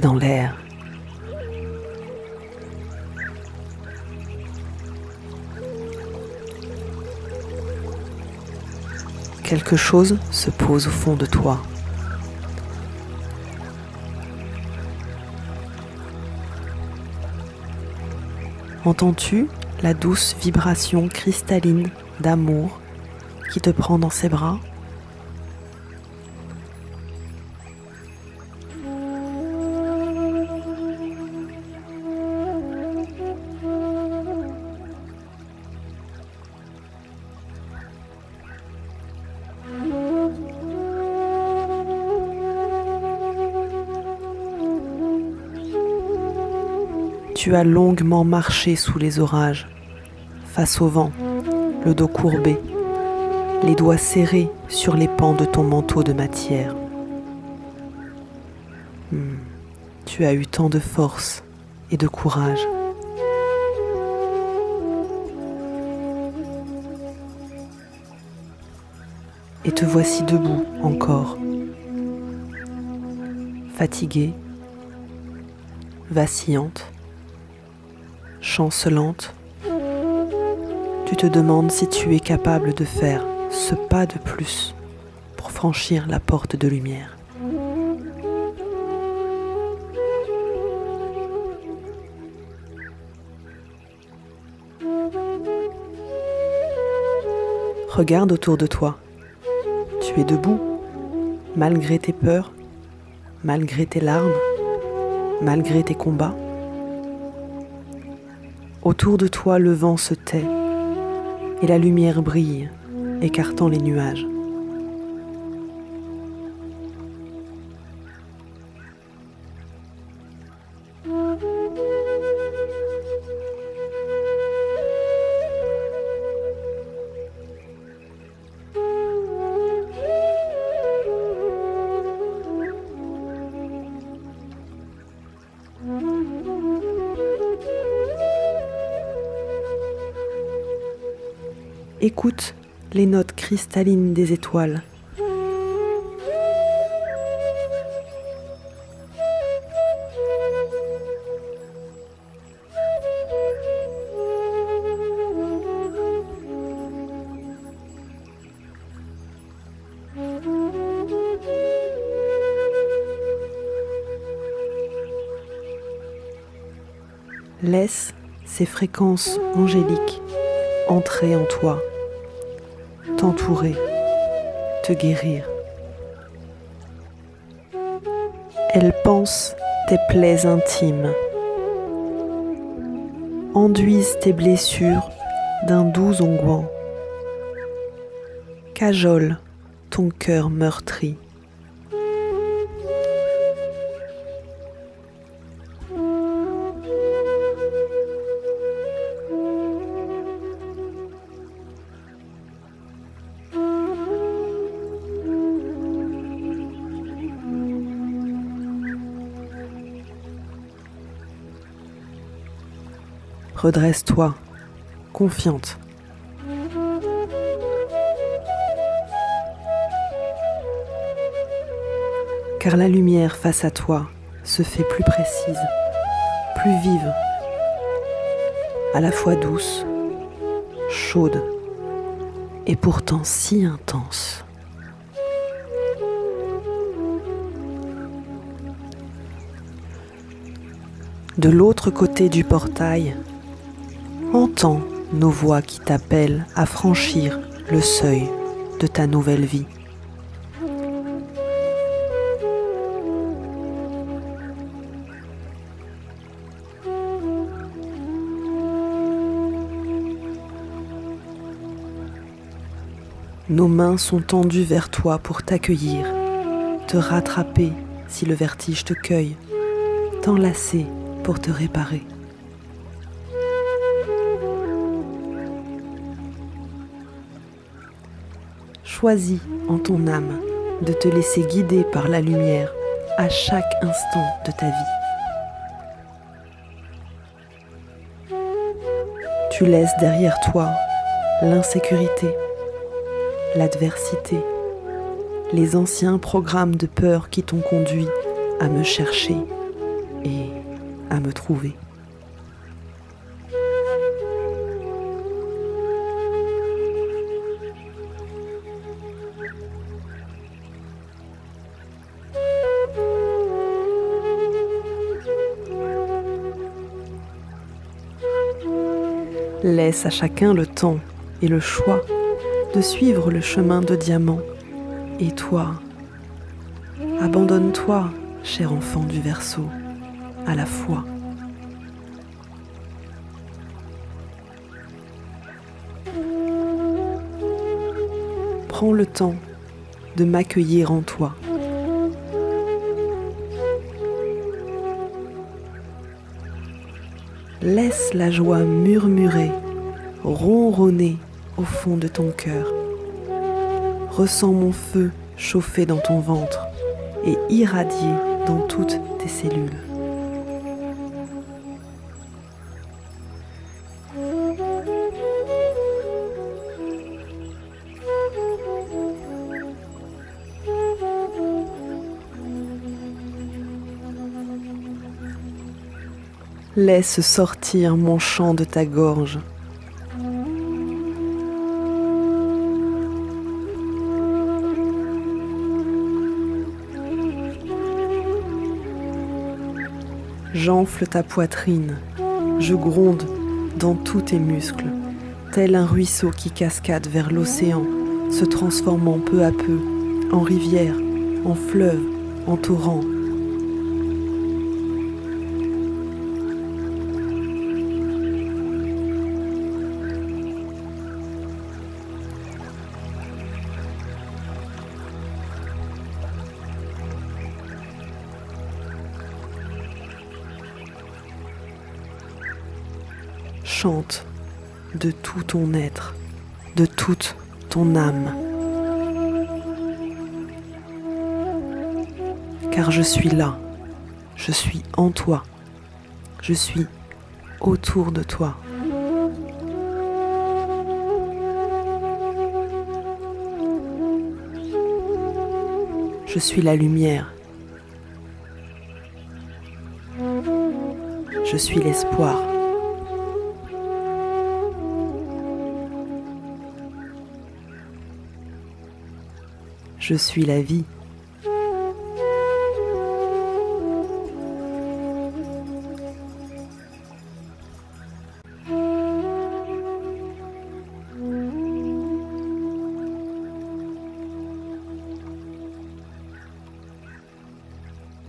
dans l'air. Quelque chose se pose au fond de toi. Entends-tu la douce vibration cristalline d'amour qui te prend dans ses bras? Tu as longuement marché sous les orages, face au vent, le dos courbé, les doigts serrés sur les pans de ton manteau de matière. Hmm, tu as eu tant de force et de courage. Et te voici debout encore, fatiguée, vacillante chancelante, tu te demandes si tu es capable de faire ce pas de plus pour franchir la porte de lumière. Regarde autour de toi. Tu es debout, malgré tes peurs, malgré tes larmes, malgré tes combats. Autour de toi, le vent se tait et la lumière brille, écartant les nuages. Écoute les notes cristallines des étoiles. Laisse ces fréquences angéliques entrer en toi t'entourer, te guérir. Elle pense tes plaies intimes, enduisent tes blessures d'un doux onguent, cajole ton cœur meurtri. Redresse-toi, confiante. Car la lumière face à toi se fait plus précise, plus vive, à la fois douce, chaude et pourtant si intense. De l'autre côté du portail, Entends nos voix qui t'appellent à franchir le seuil de ta nouvelle vie. Nos mains sont tendues vers toi pour t'accueillir, te rattraper si le vertige te cueille, t'enlacer pour te réparer. Choisis en ton âme de te laisser guider par la lumière à chaque instant de ta vie. Tu laisses derrière toi l'insécurité, l'adversité, les anciens programmes de peur qui t'ont conduit à me chercher et à me trouver. Laisse à chacun le temps et le choix de suivre le chemin de diamant. Et toi, abandonne-toi, cher enfant du Verseau, à la foi. Prends le temps de m'accueillir en toi. Laisse la joie murmurer, ronronner au fond de ton cœur. Ressens mon feu chauffer dans ton ventre et irradier dans toutes tes cellules. Laisse sortir mon chant de ta gorge. J'enfle ta poitrine, je gronde dans tous tes muscles, tel un ruisseau qui cascade vers l'océan, se transformant peu à peu en rivière, en fleuve, en torrent, chante de tout ton être, de toute ton âme. Car je suis là, je suis en toi, je suis autour de toi. Je suis la lumière. Je suis l'espoir. Je suis la vie.